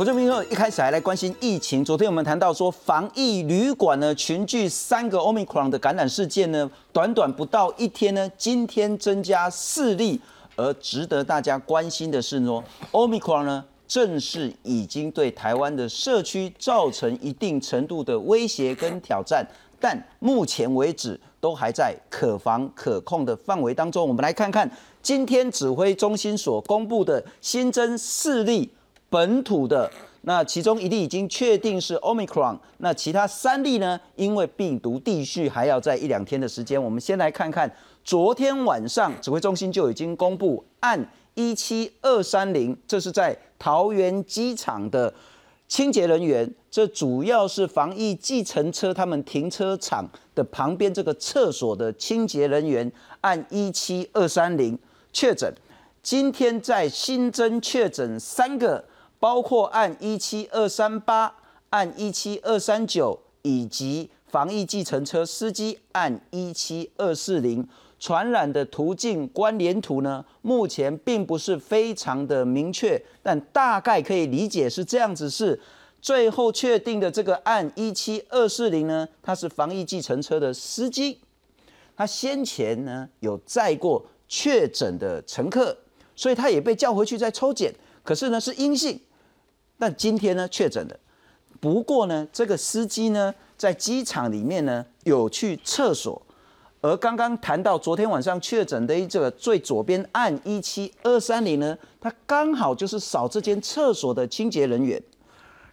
国众朋友一开始还来关心疫情，昨天我们谈到说防疫旅馆呢群聚三个 Omicron 的感染事件呢，短短不到一天呢，今天增加四例，而值得大家关心的是呢，Omicron 呢正是已经对台湾的社区造成一定程度的威胁跟挑战，但目前为止都还在可防可控的范围当中。我们来看看今天指挥中心所公布的新增四例。本土的那其中一例已经确定是 Omicron，那其他三例呢？因为病毒地序还要在一两天的时间。我们先来看看，昨天晚上指挥中心就已经公布，按一七二三零，这是在桃园机场的清洁人员，这主要是防疫计程车他们停车场的旁边这个厕所的清洁人员，按一七二三零确诊。今天在新增确诊三个。包括按一七二三八、按一七二三九，以及防疫计程车司机按一七二四零，传染的途径关联图呢，目前并不是非常的明确，但大概可以理解是这样子：是最后确定的这个按一七二四零呢，他是防疫计程车的司机，他先前呢有载过确诊的乘客，所以他也被叫回去再抽检，可是呢是阴性。但今天呢确诊了，不过呢这个司机呢在机场里面呢有去厕所，而刚刚谈到昨天晚上确诊的这个最左边按一七二三零呢，他刚好就是扫这间厕所的清洁人员，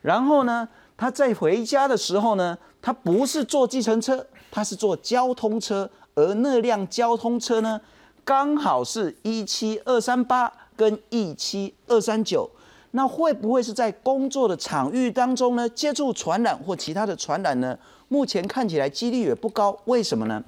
然后呢他在回家的时候呢，他不是坐计程车，他是坐交通车，而那辆交通车呢刚好是一七二三八跟一七二三九。那会不会是在工作的场域当中呢接触传染或其他的传染呢？目前看起来几率也不高，为什么呢？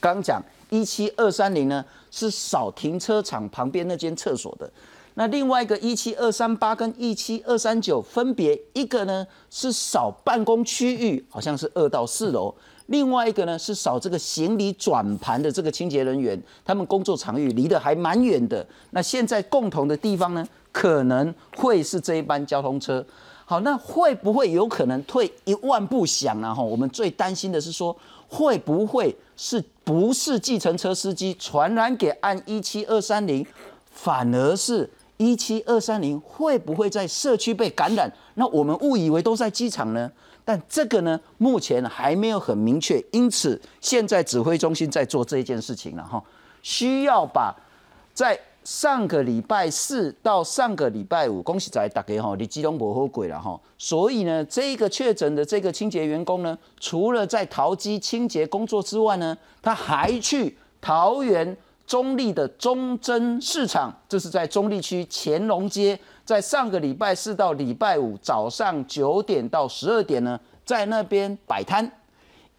刚讲一七二三零呢是扫停车场旁边那间厕所的，那另外一个一七二三八跟一七二三九分别一个呢是扫办公区域，好像是二到四楼，另外一个呢是扫这个行李转盘的这个清洁人员，他们工作场域离得还蛮远的。那现在共同的地方呢？可能会是这一班交通车，好，那会不会有可能退一万步想呢？哈，我们最担心的是说，会不会是不是计程车司机传染给按一七二三零，反而是一七二三零会不会在社区被感染？那我们误以为都在机场呢，但这个呢，目前还没有很明确，因此现在指挥中心在做这一件事情了哈，需要把在。上个礼拜四到上个礼拜五，恭喜在大家哈，你基隆不后鬼了哈。所以呢，这个确诊的这个清洁员工呢，除了在淘机清洁工作之外呢，他还去桃园中立的中贞市场，这是在中立区乾隆街，在上个礼拜四到礼拜五早上九点到十二点呢，在那边摆摊，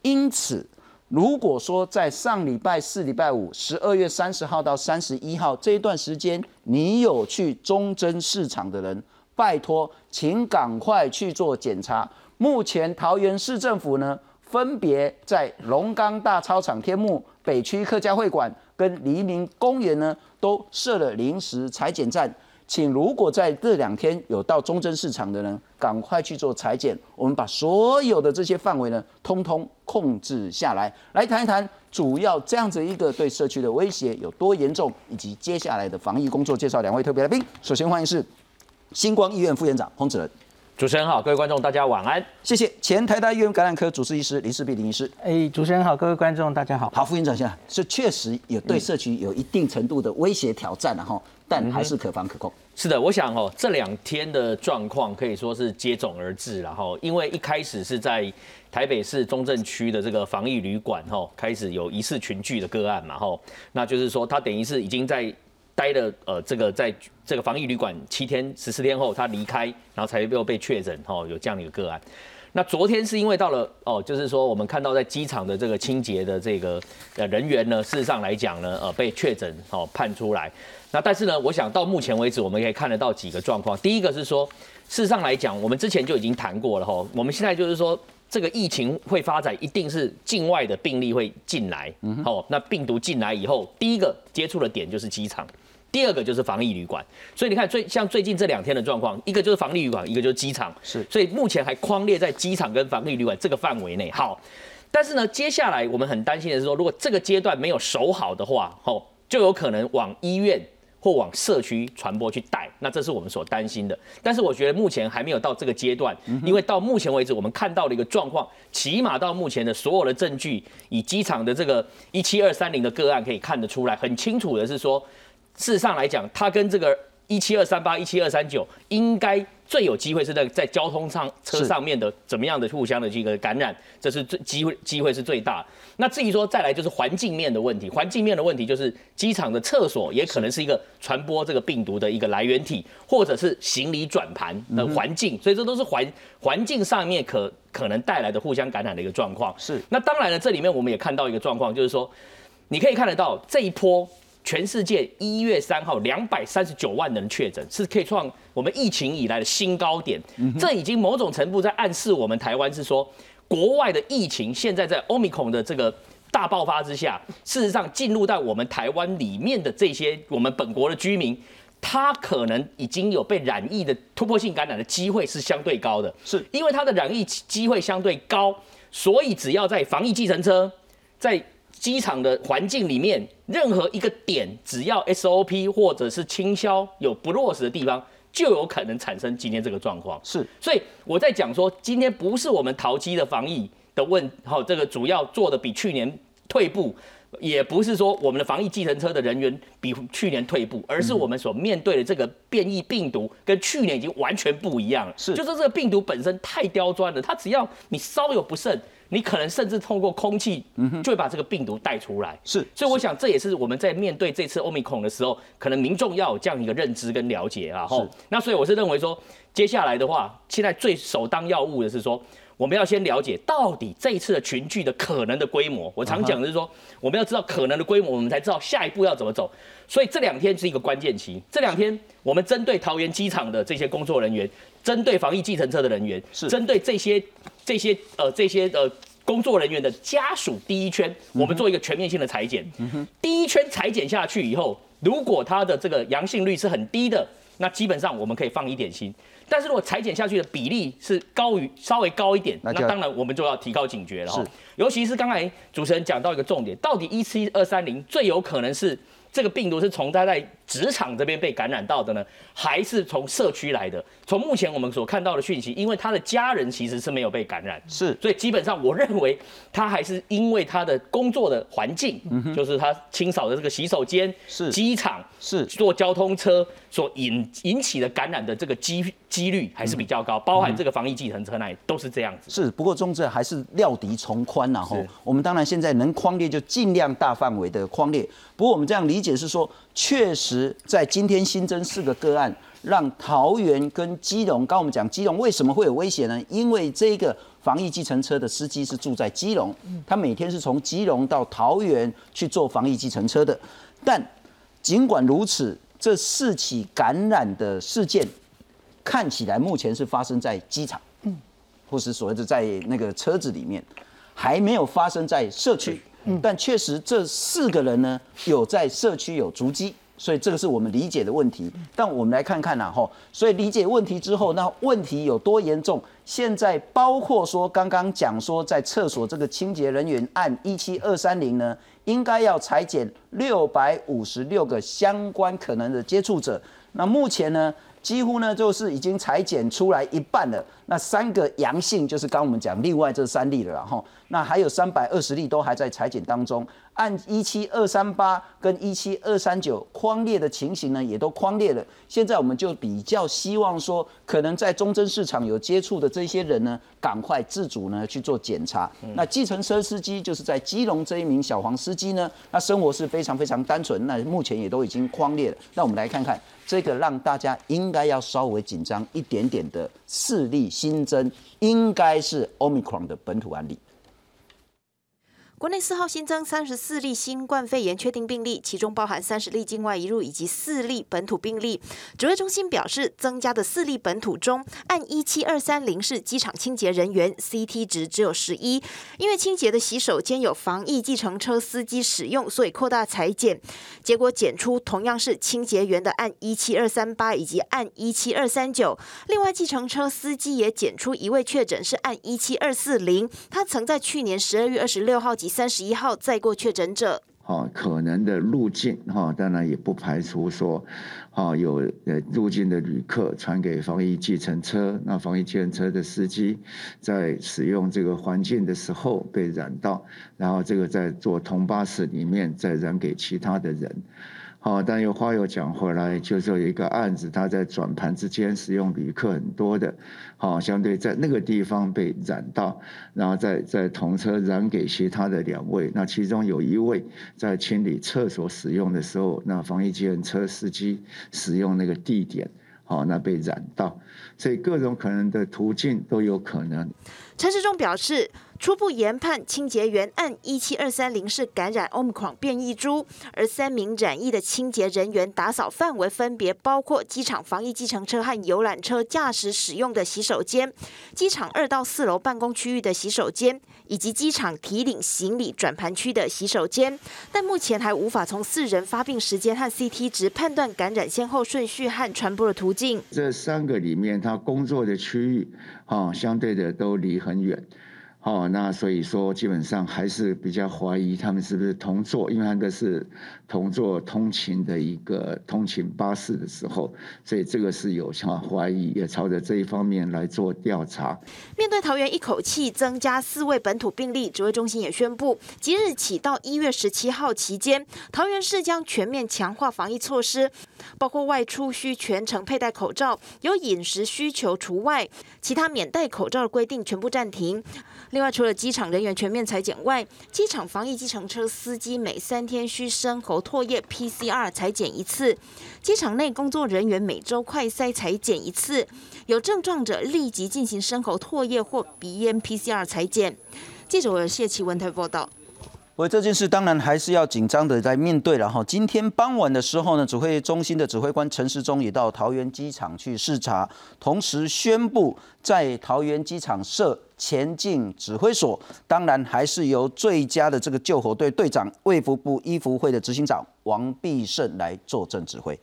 因此。如果说在上礼拜四、礼拜五，十二月三十号到三十一号这一段时间，你有去中贞市场的人，拜托，请赶快去做检查。目前桃园市政府呢，分别在龙岗大操场、天幕北区客家会馆跟黎明公园呢，都设了临时裁剪站。请如果在这两天有到中正市场的人，赶快去做裁剪。我们把所有的这些范围呢，通通控制下来。来谈一谈主要这样子一个对社区的威胁有多严重，以及接下来的防疫工作。介绍两位特别来宾。首先欢迎是星光医院副院长洪子仁。主持人好，各位观众大家晚安，谢谢。前台大医院感染科主治医师林世碧林医师。哎，主持人好，各位观众大家好。好，副院长先生，是确实有对社区有一定程度的威胁挑战了哈。但还是可防可控。是的，我想哦，这两天的状况可以说是接踵而至然后，因为一开始是在台北市中正区的这个防疫旅馆哈，开始有疑似群聚的个案嘛哈，那就是说他等于是已经在待了呃这个在这个防疫旅馆七天十四天后，他离开，然后才又被确诊哈，有这样的一个个案。那昨天是因为到了哦，就是说我们看到在机场的这个清洁的这个呃人员呢，事实上来讲呢，呃被确诊哦判出来。那但是呢，我想到目前为止，我们可以看得到几个状况。第一个是说，事实上来讲，我们之前就已经谈过了哈。我们现在就是说，这个疫情会发展，一定是境外的病例会进来。好，那病毒进来以后，第一个接触的点就是机场。第二个就是防疫旅馆。所以你看最像最近这两天的状况，一个就是防疫旅馆，一个就是机场。是，所以目前还框列在机场跟防疫旅馆这个范围内。好，但是呢，接下来我们很担心的是说，如果这个阶段没有守好的话，吼，就有可能往医院。或往社区传播去带，那这是我们所担心的。但是我觉得目前还没有到这个阶段，因为到目前为止我们看到的一个状况，起码到目前的所有的证据，以机场的这个一七二三零的个案可以看得出来，很清楚的是说，事实上来讲，它跟这个一七二三八、一七二三九应该。最有机会是在在交通上车上面的怎么样的互相的这个感染，这是最机会机会是最大。那至于说再来就是环境面的问题，环境面的问题就是机场的厕所也可能是一个传播这个病毒的一个来源体，或者是行李转盘的环境，所以这都是环环境上面可可能带来的互相感染的一个状况。是。那当然了，这里面我们也看到一个状况，就是说你可以看得到这一波。全世界一月三号两百三十九万人确诊，是可以创我们疫情以来的新高点。这已经某种程度在暗示我们台湾是说，国外的疫情现在在欧米孔的这个大爆发之下，事实上进入到我们台湾里面的这些我们本国的居民，他可能已经有被染疫的突破性感染的机会是相对高的，是因为他的染疫机会相对高，所以只要在防疫计程车在。机场的环境里面，任何一个点，只要 SOP 或者是倾销有不落实的地方，就有可能产生今天这个状况。是，所以我在讲说，今天不是我们淘机的防疫的问，好，这个主要做的比去年退步，也不是说我们的防疫计程车的人员比去年退步，而是我们所面对的这个变异病毒跟去年已经完全不一样了。是，就是这个病毒本身太刁钻了，它只要你稍有不慎。你可能甚至透过空气，就会把这个病毒带出来。是，所以我想这也是我们在面对这次欧米孔的时候，可能民众要有这样一个认知跟了解啊。是。那所以我是认为说，接下来的话，现在最首当要务的是说，我们要先了解到底这一次的群聚的可能的规模。我常讲的是说，我们要知道可能的规模，我们才知道下一步要怎么走。所以这两天是一个关键期。这两天我们针对桃园机场的这些工作人员，针对防疫计程车的人员，是针对这些。这些呃，这些呃工作人员的家属，第一圈我们做一个全面性的裁剪。第一圈裁剪下去以后，如果他的这个阳性率是很低的，那基本上我们可以放一点心。但是如果裁剪下去的比例是高于稍微高一点，那当然我们就要提高警觉了。哈。尤其是刚才主持人讲到一个重点，到底一七二三零最有可能是这个病毒是从他在职场这边被感染到的呢，还是从社区来的？从目前我们所看到的讯息，因为他的家人其实是没有被感染，是，所以基本上我认为他还是因为他的工作的环境，就是他清扫的这个洗手间、是机场、是坐交通车所引引起的感染的这个机几率还是比较高，包含这个防疫计程车那里都是这样子。是，不过中正还是料敌从宽然后我们当然现在能框列就尽量大范围的框列。不过我们这样理解是说，确实在今天新增四个个案。让桃园跟基隆，刚我们讲基隆为什么会有危险呢？因为这个防疫计程车的司机是住在基隆，他每天是从基隆到桃园去做防疫计程车的。但尽管如此，这四起感染的事件看起来目前是发生在机场，嗯，或是所谓的在那个车子里面，还没有发生在社区。嗯但确实这四个人呢，有在社区有足迹。所以这个是我们理解的问题，但我们来看看呐，吼，所以理解问题之后，那问题有多严重？现在包括说刚刚讲说，在厕所这个清洁人员按一七二三零呢，应该要裁减六百五十六个相关可能的接触者，那目前呢？几乎呢，就是已经裁剪出来一半了。那三个阳性，就是刚我们讲另外这三例了，然后那还有三百二十例都还在裁剪当中。按一七二三八跟一七二三九框列的情形呢，也都框列了。现在我们就比较希望说，可能在中贞市场有接触的这些人呢，赶快自主呢去做检查。那计程车司机就是在基隆这一名小黄司机呢，那生活是非常非常单纯。那目前也都已经框列了。那我们来看看。这个让大家应该要稍微紧张一点点的势力新增，应该是 Omicron 的本土案例。国内四号新增三十四例新冠肺炎确定病例，其中包含三十例境外移入以及四例本土病例。指挥中心表示，增加的四例本土中，按一七二三零是机场清洁人员，CT 值只有十一。因为清洁的洗手间有防疫计程车司机使用，所以扩大裁剪，结果检出同样是清洁员的按一七二三八以及按一七二三九。另外，计程车司机也检出一位确诊是按一七二四零，他曾在去年十二月二十六号及三十一号再过确诊者。哦，可能的路径哈，当然也不排除说，哦有呃入境的旅客传给防疫计程车，那防疫计程车的司机在使用这个环境的时候被染到，然后这个在坐同巴士里面再染给其他的人。哦，但又话又讲回来，就是有一个案子，他在转盘之间使用旅客很多的，好，相对在那个地方被染到，然后再在同车染给其他的两位，那其中有一位在清理厕所使用的时候，那防疫机人车司机使用那个地点，好，那被染到，所以各种可能的途径都有可能。陈时中表示。初步研判，清洁员按一七二三零是感染 Omicron 变异株，而三名染疫的清洁人员打扫范围分别包括机场防疫计程车和游览车驾驶使用的洗手间、机场二到四楼办公区域的洗手间，以及机场提领行李转盘区的洗手间。但目前还无法从四人发病时间和 CT 值判断感染先后顺序和传播的途径。这三个里面，他工作的区域啊，相对的都离很远。哦，那所以说基本上还是比较怀疑他们是不是同坐，因为那个是同坐通勤的一个通勤巴士的时候，所以这个是有哈怀疑，也朝着这一方面来做调查。面对桃园一口气增加四位本土病例，指挥中心也宣布，即日起到一月十七号期间，桃园市将全面强化防疫措施，包括外出需全程佩戴口罩，有饮食需求除外，其他免戴口罩的规定全部暂停。另外，除了机场人员全面裁剪外，机场防疫计程车司机每三天需深喉唾液 PCR 裁剪一次；机场内工作人员每周快筛裁剪一次，有症状者立即进行深喉唾液或鼻咽 PCR 裁剪。记者谢奇文台报道。为这件事当然还是要紧张的在面对了哈。今天傍晚的时候呢，指挥中心的指挥官陈时中也到桃园机场去视察，同时宣布在桃园机场设前进指挥所。当然还是由最佳的这个救火队队长卫福部医福会的执行长王必胜来坐镇指挥。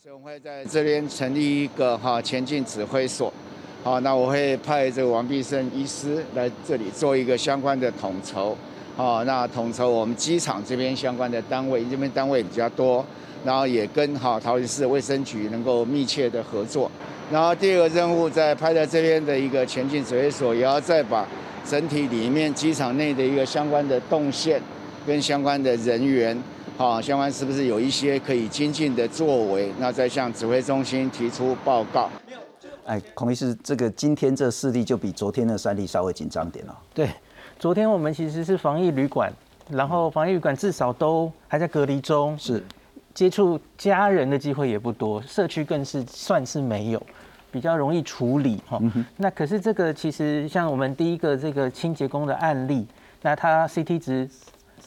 所以我们会在这边成立一个哈前进指挥所。好，那我会派这个王必胜医师来这里做一个相关的统筹。哦，那统筹我们机场这边相关的单位，这边单位比较多，然后也跟哈桃园市卫生局能够密切的合作。然后第二个任务在拍在这边的一个前进指挥所，也要再把整体里面机场内的一个相关的动线跟相关的人员，哈，相关是不是有一些可以精进的作为，那再向指挥中心提出报告。哎，孔医师，这个今天这四例就比昨天的三例稍微紧张点了。对。昨天我们其实是防疫旅馆，然后防疫旅馆至少都还在隔离中，是接触家人的机会也不多，社区更是算是没有，比较容易处理哈。那可是这个其实像我们第一个这个清洁工的案例，那他 CT 值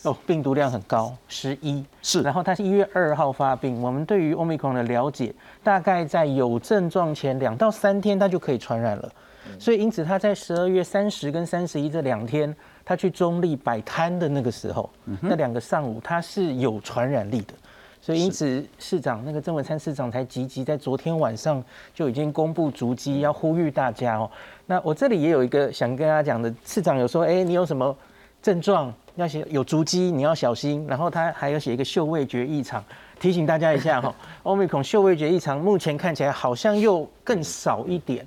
哦病毒量很高，十一是，然后他是一月二号发病，我们对于 Omicron 的了解，大概在有症状前两到三天，他就可以传染了。所以，因此他在十二月三十跟三十一这两天，他去中立摆摊的那个时候，那两个上午他是有传染力的。所以，因此市长那个郑文灿市长才积极在昨天晚上就已经公布足迹，要呼吁大家哦。那我这里也有一个想跟大家讲的，市长有说，哎，你有什么症状要写有足迹，你要小心。然后他还有写一个嗅味觉异常，提醒大家一下哈。欧米孔嗅味觉异常目前看起来好像又更少一点。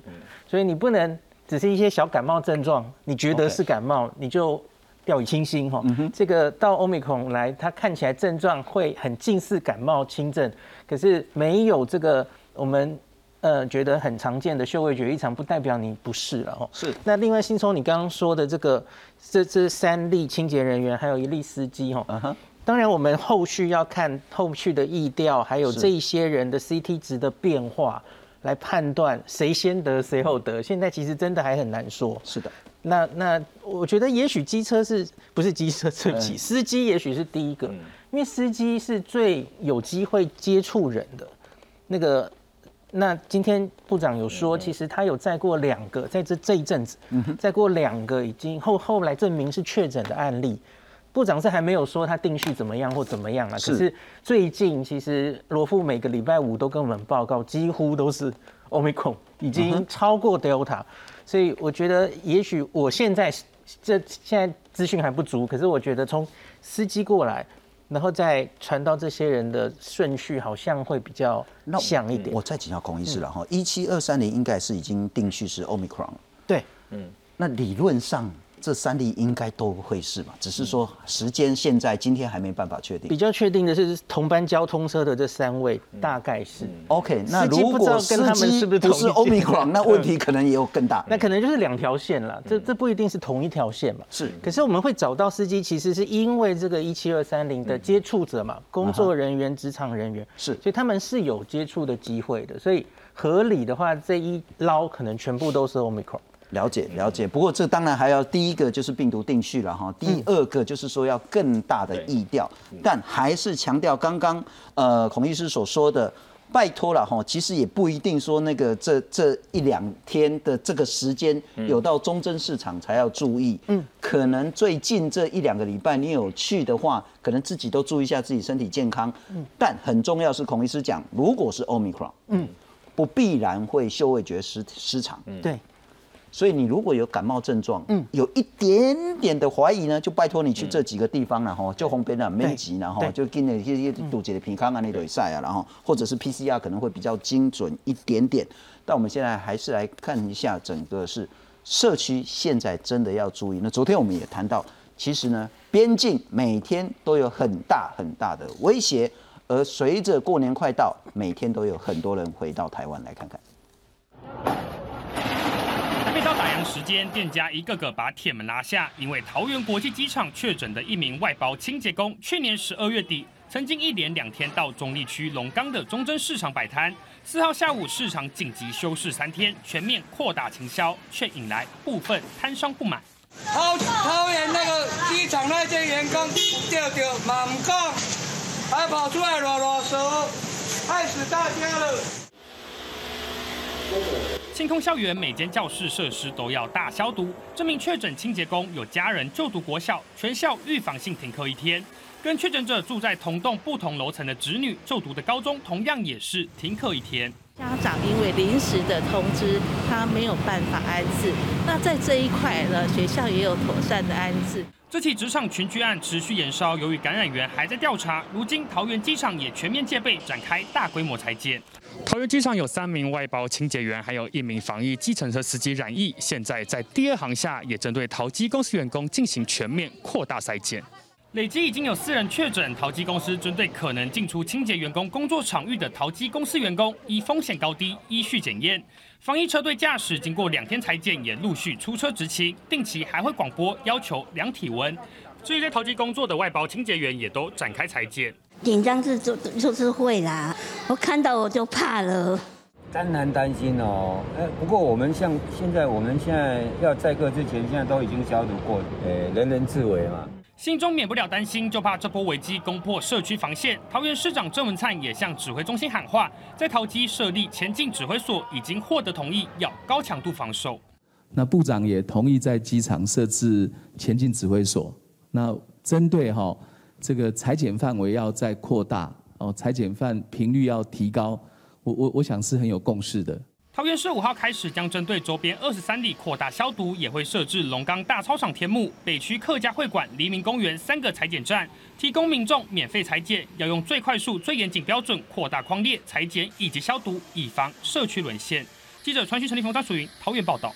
所以你不能只是一些小感冒症状，你觉得是感冒，你就掉以轻心哈。这个到欧米孔来，它看起来症状会很近似感冒轻症，可是没有这个我们呃觉得很常见的嗅味觉异常，不代表你不是了哈。是。那另外，新聪你刚刚说的这个这这三例清洁人员，还有一例司机哈。嗯哼。当然，我们后续要看后续的意调，还有这一些人的 CT 值的变化。来判断谁先得谁后得，现在其实真的还很难说。是的，那那我觉得也许机车是不是机车？对不起，嗯司机也许是第一个，因为司机是最有机会接触人的。那个，那今天部长有说，其实他有载过两个，在这这一阵子，载过两个已经后后来证明是确诊的案例。部长是还没有说他定序怎么样或怎么样啊，是。可是最近其实罗富每个礼拜五都跟我们报告，几乎都是 Omicron，已经超过 Delta，、所以我觉得也许我现在这现在资讯还不足，可是我觉得从司机过来，然后再传到这些人的顺序，好像会比较像一点。我再请教孔医师了哈，一七二三零应该是已经定序是 Omicron，对，那理论上这三例应该都会是嘛，只是说时间现在今天还没办法确定比。较确定的是同班交通车的这三位，大概是。OK，那如果司跟他们机是不是不是同一 Omicron，那问题可能也有更大。那可能就是两条线了，这这不一定是同一条线嘛。是可是我们会找到司机，其实是因为这个一七二三零的接触者嘛，工作人员、职场人员，是所以他们是有接触的机会的。所以合理的话，这一捞可能全部都是 omicron。了解了解，不过这当然还要第一个就是病毒定序了哈，第二个就是说要更大的意调，但还是强调刚刚呃孔医师所说的。拜托了哈，其实也不一定说那个这这一两天的这个时间有到中正市场才要注意，嗯，可能最近这一两个礼拜你有去的话，可能自己都注意一下自己身体健康，嗯，但很重要是孔医师讲，如果是 omicron，嗯，不必然会嗅味觉失失常，嗯。对，所以你如果有感冒症状，嗯，有一点点的怀疑呢，就拜托你去这几个地方了哈，就红边了，没急然后对就跟那些堵截的平康啊那类赛啊，然后或者是 PCR 可能会比较精准一点点。但我们现在还是来看一下整个是社区现在真的要注意。那昨天我们也谈到，其实呢，边境每天都有很大很大的威胁，而随着过年快到，每天都有很多人回到台湾来看看。还没到打烊时间，店家一个个把铁门拉下，因为桃园国际机场确诊的一名外包清洁工，去年十二月底曾经一连两天到中立区龙岗的中正市场摆摊。四号下午，市场紧急休市三天，全面扩大清销，却引来部分摊商不满。桃桃园那个机场那些员工丢丢满杠，还跑出来啰啰嗦，害死大家了。清空校园，每间教室设施都要大消毒。这名确诊清洁工有家人就读国小，全校预防性停课一天。跟确诊者住在同栋不同楼层的侄女就读的高中，同样也是停课一天。家长因为临时的通知，他没有办法安置。那在这一块呢，学校也有妥善的安置。这起职场群聚案持续延烧，由于感染源还在调查，如今桃园机场也全面戒备，展开大规模裁剪。桃园机场有三名外包清洁员，还有一名防疫计程车司机染疫，现在在第二航下也针对桃机公司员工进行全面扩大筛检。累计已经有四人确诊，桃机公司针对可能进出清洁员工工作场域的桃机公司员工，依风险高低依序检验。防疫车队驾驶经过两天裁剪，也陆续出车执勤，定期还会广播要求量体温。至于在桃机工作的外包清洁员，也都展开裁剪。紧张是就就是会啦，我看到我就怕了。当然担心哦，哎，不过我们像现在，我们现在要载客之前，现在都已经消毒过，呃，人人自危嘛。心中免不了担心，就怕这波危机攻破社区防线。桃园市长郑文灿也向指挥中心喊话，在桃机设立前进指挥所，已经获得同意，要高强度防守。那部长也同意在机场设置前进指挥所。那针对哈、这个裁剪范围要再扩大哦，裁剪范频率要提高，我我我想是很有共识的。桃园市五号开始将针对周边二十三里扩大消毒，也会设置龙岗大操场天幕、北区客家会馆、黎明公园三个裁剪站，提供民众免费裁剪，要用最快速、最严谨标准扩大框列裁剪以及消毒，以防社区沦陷。记者传讯陈立峰、张淑云桃园报道。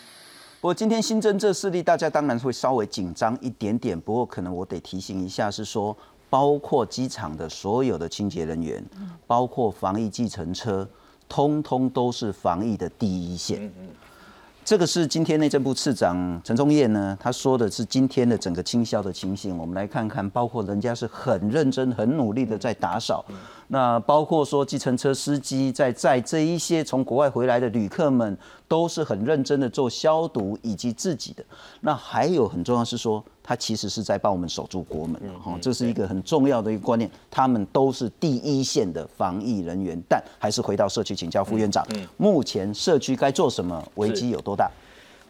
不过今天新增这四例，大家当然会稍微紧张一点点。不过可能我得提醒一下，是说包括机场的所有的清洁人员，包括防疫计程车，通通都是防疫的第一线。这个是今天内政部次长陈忠彦呢，他说的是今天的整个清消的情形。我们来看看，包括人家是很认真、很努力的在打扫。那包括说计程车司机在在这一些从国外回来的旅客们，都是很认真的做消毒以及自己的。那还有很重要是说，他其实是在帮我们守住国门，哈，这是一个很重要的一个观念。他们都是第一线的防疫人员，但还是回到社区请教副院长，目前社区该做什么？危机有多大？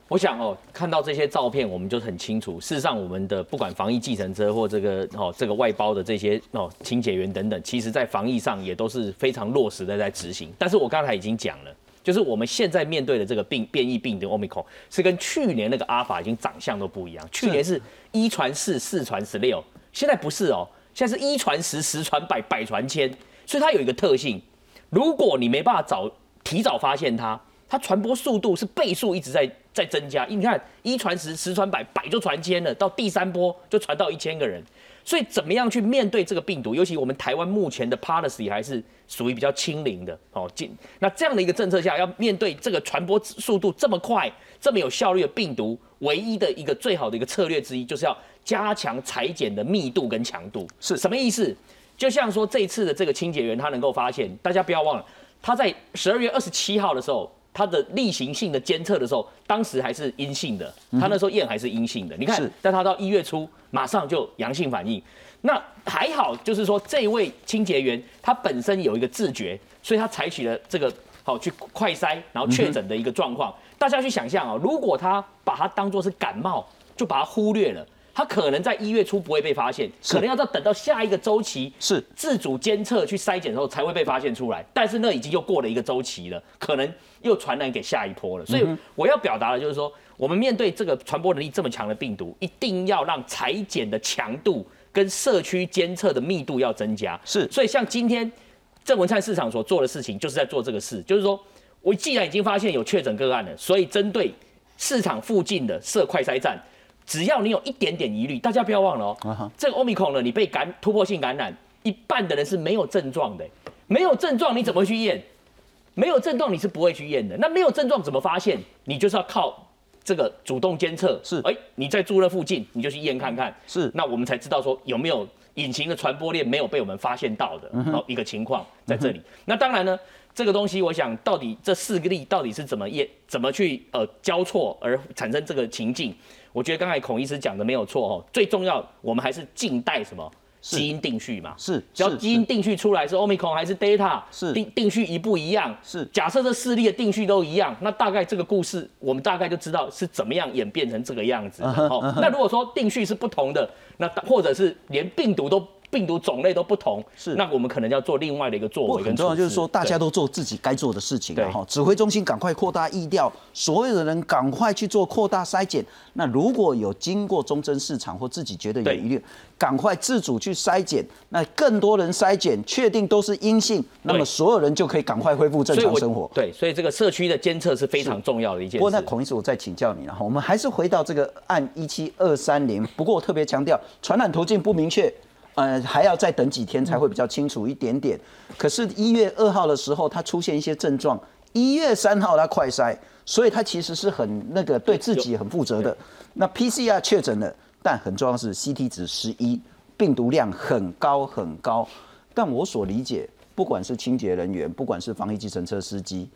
我想哦，看到这些照片，我们就很清楚。事实上，我们的不管防疫计程车或这个哦这个外包的这些哦清洁员等等，其实在防疫上也都是非常落实的在执行。但是我刚才已经讲了，就是我们现在面对的这个病变异病的 Omicron 是跟去年那个阿法已经长相都不一样。去年是一传四，四传十六，现在不是哦，现在是一传十，十传百，百传千。所以它有一个特性，如果你没办法早提早发现它。它传播速度是倍数一直在在增加，你看一传十，十传百，百就传千了，到第三波就传到一千个人。所以怎么样去面对这个病毒？尤其我们台湾目前的 policy 还是属于比较清零的哦。进那这样的一个政策下，要面对这个传播速度这么快、这么有效率的病毒，唯一的一个最好的一个策略之一，就是要加强裁剪的密度跟强度。是什么意思？就像说这一次的这个清洁员，他能够发现，大家不要忘了，他在十二月二十七号的时候。它的例行性的监测的时候，当时还是阴性的，他那时候验还是阴性的。你看，但他到一月初马上就阳性反应，那还好，就是说这位清洁员他本身有一个自觉，所以他采取了这个好去快筛，然后确诊的一个状况。大家去想象啊，如果他把它当做是感冒，就把它忽略了。他可能在一月初不会被发现，可能要到等到下一个周期是自主监测去筛检的时候才会被发现出来。但是那已经又过了一个周期了，可能又传染给下一波了。所以我要表达的就是说，我们面对这个传播能力这么强的病毒，一定要让裁剪的强度跟社区监测的密度要增加。是，所以像今天郑文灿市场所做的事情，就是在做这个事，就是说我既然已经发现有确诊个案了，所以针对市场附近的设快筛站。只要你有一点点疑虑，大家不要忘了哦，这个欧米孔呢，你被感突破性感染，一半的人是没有症状的，没有症状你怎么去验？没有症状你是不会去验的。那没有症状怎么发现？你就是要靠这个主动监测。是，哎，你在住那附近，你就去验看看。是，那我们才知道说有没有隐形的传播链没有被我们发现到的一个情况在这里。那当然呢。这个东西，我想到底这四个例到底是怎么验、怎么去呃交错而产生这个情境？我觉得刚才孔医师讲的没有错哦。最重要，我们还是静待什么基因定序嘛？是，只要基因定序出来是 omicron 还是 data，是定定序一不一样？是，假设这四例的定序都一样，那大概这个故事我们大概就知道是怎么样演变成这个样子。哦，那如果说定序是不同的，那或者是连病毒都。病毒种类都不同，是那我们可能要做另外的一个作为。很重要就是说，大家都做自己该做的事情，然后指挥中心赶快扩大疫调，所有的人赶快去做扩大筛检。那如果有经过中贞市场或自己觉得有疑虑，赶快自主去筛检。那更多人筛检确定都是阴性，那么所有人就可以赶快恢复正常生活。对，所以这个社区的监测是非常重要的一件。不过那孔医师，我再请教你了哈，我们还是回到这个案一七二三零。不过我特别强调，传染途径不明确。呃，还要再等几天才会比较清楚一点点。可是，一月二号的时候，他出现一些症状；一月三号他快筛，所以他其实是很那个对自己很负责的。那 PCR 确诊了，但很重要是 CT 值十一，病毒量很高很高。但我所理解，不管是清洁人员，不管是防疫计程车司机，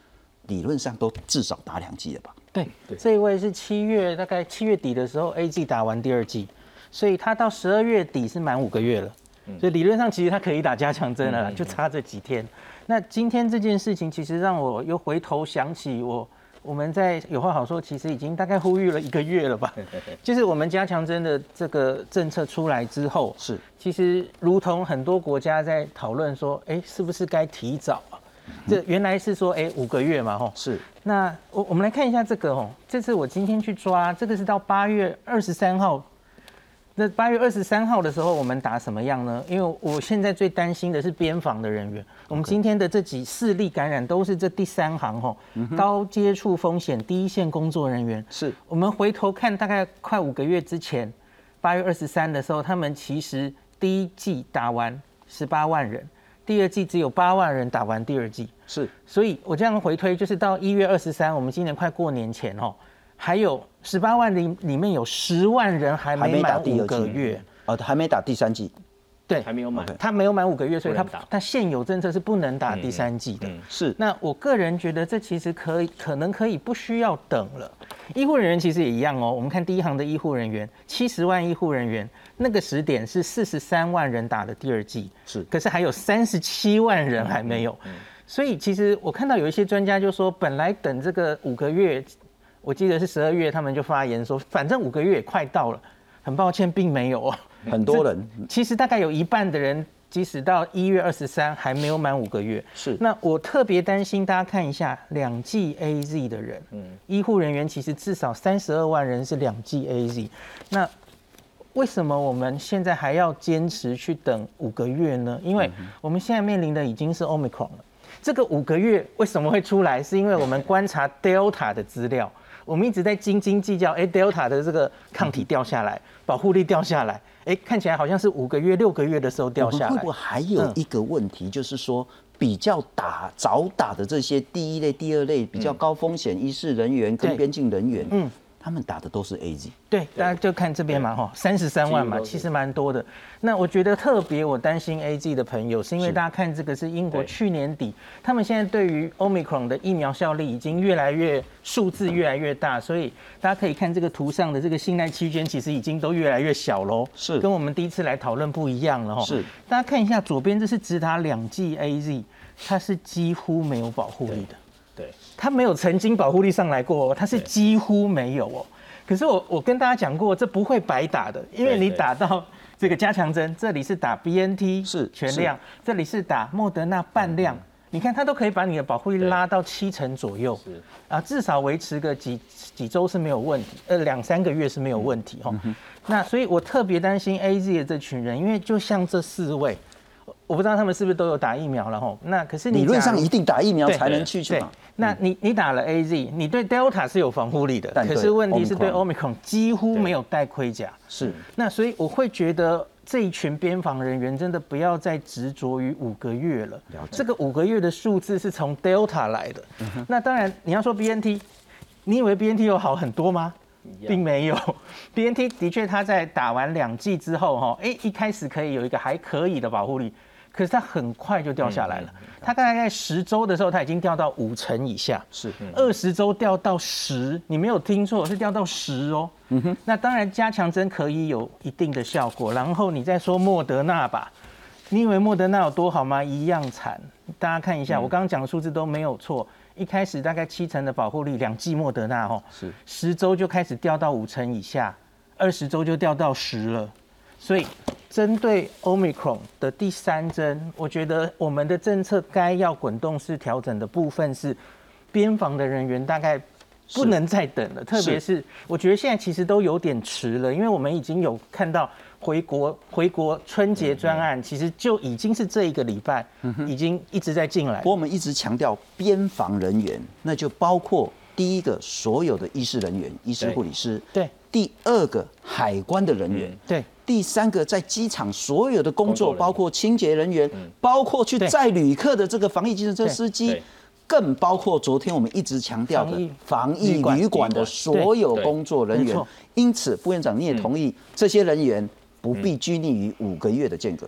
理论上都至少打两剂了吧？对，这一位是七月大概七月底的时候，AG 打完第二剂。所以他到十二月底是满五个月了，所以理论上其实他可以打加强针了，就差这几天。那今天这件事情其实让我又回头想起我我们在有话好说，其实已经大概呼吁了一个月了吧？就是我们加强针的这个政策出来之后，是其实如同很多国家在讨论说，哎，是不是该提早啊？这原来是说，哎，五个月嘛，吼。是。那我我们来看一下这个，哦，这次我今天去抓，这个是到八月二十三号。那八月二十三号的时候，我们打什么样呢？因为我现在最担心的是边防的人员。我们今天的这几四例感染都是这第三行吼，高接触风险第一线工作人员。是我们回头看，大概快五个月之前，八月二十三的时候，他们其实第一季打完十八万人，第二季只有八万人打完第二季。是，所以我这样回推，就是到一月二十三，我们今年快过年前哦。还有十八万里里面有十万人还还没满五第二剂个月，哦，还没打第三剂，对，还没有满。他没有满五个月，所以他他现有政策是不能打第三剂的。是。那我个人觉得这其实可以，可能可以不需要等了。医护人员其实也一样哦。我们看第一行的医护人员，七十万医护人员，那个时点是四十三万人打的第二剂，是，可是还有三十七万人还没有。所以其实我看到有一些专家就说，本来等这个五个月，我记得是十二月，他们就发言说，反正五个月也快到了。很抱歉，并没有哦。很多人其实大概有一半的人，即使到一月二十三还没有满五个月。是那我特别担心，大家看一下两剂 A Z 的人，嗯，医护人员其实至少三十二万人是两剂 A Z。那为什么我们现在还要坚持去等五个月呢？因为我们现在面临的已经是 Omicron 了。这个五个月为什么会出来？是因为我们观察 Delta 的资料，我们一直在斤斤计较，哎，Delta 的这个抗体掉下来，保护力掉下来，哎，看起来好像是五个月、六个月的时候掉下来。会不会还有一个问题，就是说比较打早打的这些第一类、第二类比较高风险医事人员跟对。边境人员，嗯，他们打的都是 A Z，对，大家就看这边嘛，哈，三十三万嘛，其实蛮多的。那我觉得特别我担心 A G 的朋友，是因为大家看这个是英国去年底，他们现在对于 Omicron 的疫苗效力已经越来越数字越来越大，所以大家可以看这个图上的这个信赖区间，其实已经都越来越小喽。是跟我们第一次来讨论不一样了哈。是，大家看一下左边这是直达两剂 A Z，它是几乎没有保护力的。对，它没有曾经保护力上来过哦，它是对。几乎没有哦。可是我我跟大家讲过，这不会白打的，因为你打到这个加强针，这里是打 B N T 是全量，这里是打莫德纳半量，你看它都可以把你的保护力拉到七成左右是。啊，至少维持个几几周是没有问题，呃，两三个月是没有问题哦。那所以我特别担心 A Z 的这群人，因为就像这四位，我我不知道他们是不是都有打疫苗了吼。那可是理论上一定打疫苗才能去去对嘛。，那你你打了 A Z，你对 Delta 是有防护力的，但可是问题是对 Omicron 几乎没有带盔甲。是那所以我会觉得这一群边防人员真的不要再执着于五个月了。这个五个月的数字是从 Delta 来的。嗯那当然你要说 BNT，你以为 BNT 有好很多吗？并没有，BNT 的确它在打完两剂之后，哈，哎，一开始可以有一个还可以的保护力，可是它很快就掉下来了。它大概在十周的时候，它已经掉到五成以下，是二十周掉到十，你没有听错，是掉到十哦。那当然加强针可以有一定的效果，然后你再说莫德纳吧，你以为莫德纳有多好吗？一样惨。大家看一下，我刚刚讲的数字都没有错。一开始大概七成的保护力，两剂莫德纳哦，是十周就开始掉到五成以下，二十周就掉到十了。所以针对 Omicron 的第三针，我觉得我们的政策该要滚动式调整的部分是边防的人员大概不能再等了，特别是我觉得现在其实都有点迟了，因为我们已经有看到回国回国春节专案，其实就已经是这一个礼拜已经一直在进来。不。过我们一直强调边防人员，那就包括第一个所有的医师人员、医师、护理师；对第二个海关的人员；对。第三个在机场所有的工作，包括清洁人员，包括去载旅客的这个防疫计程车司机。更包括昨天我们一直强调的防疫旅馆的所有工作人员，因此副院长你也同意这些人员不必拘泥于五个月的间隔。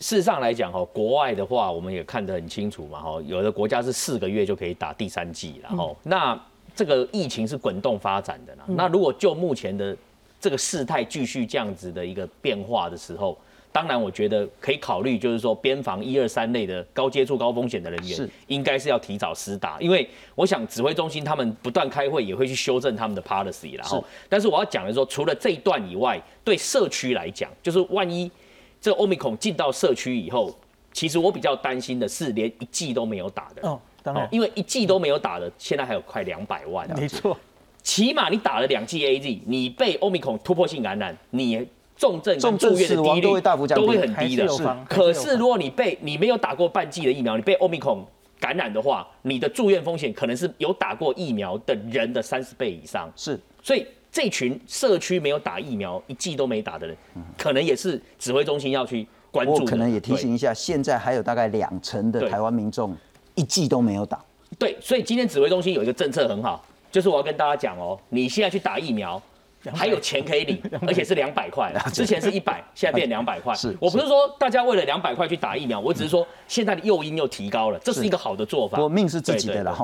事实上来讲，哈，国外的话，我们也看得很清楚嘛，哈，有的国家是四个月就可以打第三剂，然后、那这个疫情是滚动发展的啦。那如果就目前的这个事态继续这样子的一个变化的时候，当然我觉得可以考虑，就是说边防一二三类的高接触、高风险的人是。员，应该是要提早施打，因为我想指挥中心他们不断开会，也会去修正他们的 policy 然后，但是我要讲的是说，除了这一段以外，对社区来讲，就是万一这个 Omicron 进到社区以后，其实我比较担心的是连一剂都没有打的。哦，当然，因为一剂都没有打的，现在还有快两百万。没错，起码你打了两剂 A Z，你被 Omicron 突破性感染，你重症重症跟住院的死亡几率都会大幅降低都会很低的。是可是如果你被你没有打过半剂的疫苗，你被 Omicron 感染的话，你的住院风险可能是有打过疫苗的人的三十倍以上。是所以这群社区没有打疫苗、一剂都没打的人，可能也是指挥中心要去关注的。我可能也提醒一下，现在还有大概两成的台湾民众一剂都没有打。对，所以今天指挥中心有一个政策很好，就是我要跟大家讲哦，你现在去打疫苗。还有钱可以领，而且是两百块，之前是一百，现在变两百块。是我不是说大家为了两百块去打疫苗，我只是说现在的诱因又提高了，这是一个好的做法。我命是自己的了哈。